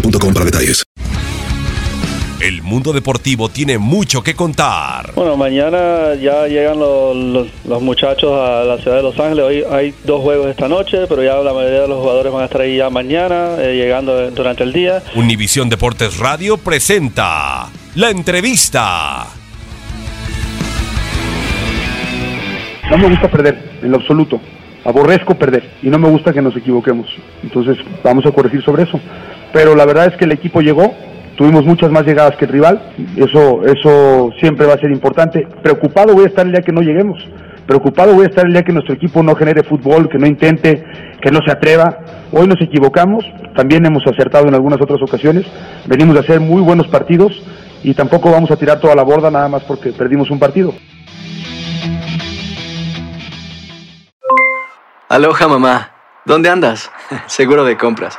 boostmobile.com para detalles. El mundo deportivo tiene mucho que contar. Bueno, mañana ya llegan los, los- los muchachos a la ciudad de Los Ángeles. Hoy hay dos juegos esta noche, pero ya la mayoría de los jugadores van a estar ahí ya mañana, eh, llegando durante el día. Univisión Deportes Radio presenta la entrevista. No me gusta perder, en lo absoluto. Aborrezco perder y no me gusta que nos equivoquemos. Entonces vamos a corregir sobre eso. Pero la verdad es que el equipo llegó, tuvimos muchas más llegadas que el rival. Eso, eso siempre va a ser importante. Preocupado voy a estar el día que no lleguemos. Preocupado voy a estar el día que nuestro equipo no genere fútbol, que no intente, que no se atreva. Hoy nos equivocamos, también hemos acertado en algunas otras ocasiones. Venimos a hacer muy buenos partidos y tampoco vamos a tirar toda la borda nada más porque perdimos un partido. Aloha mamá, ¿dónde andas? Seguro de compras.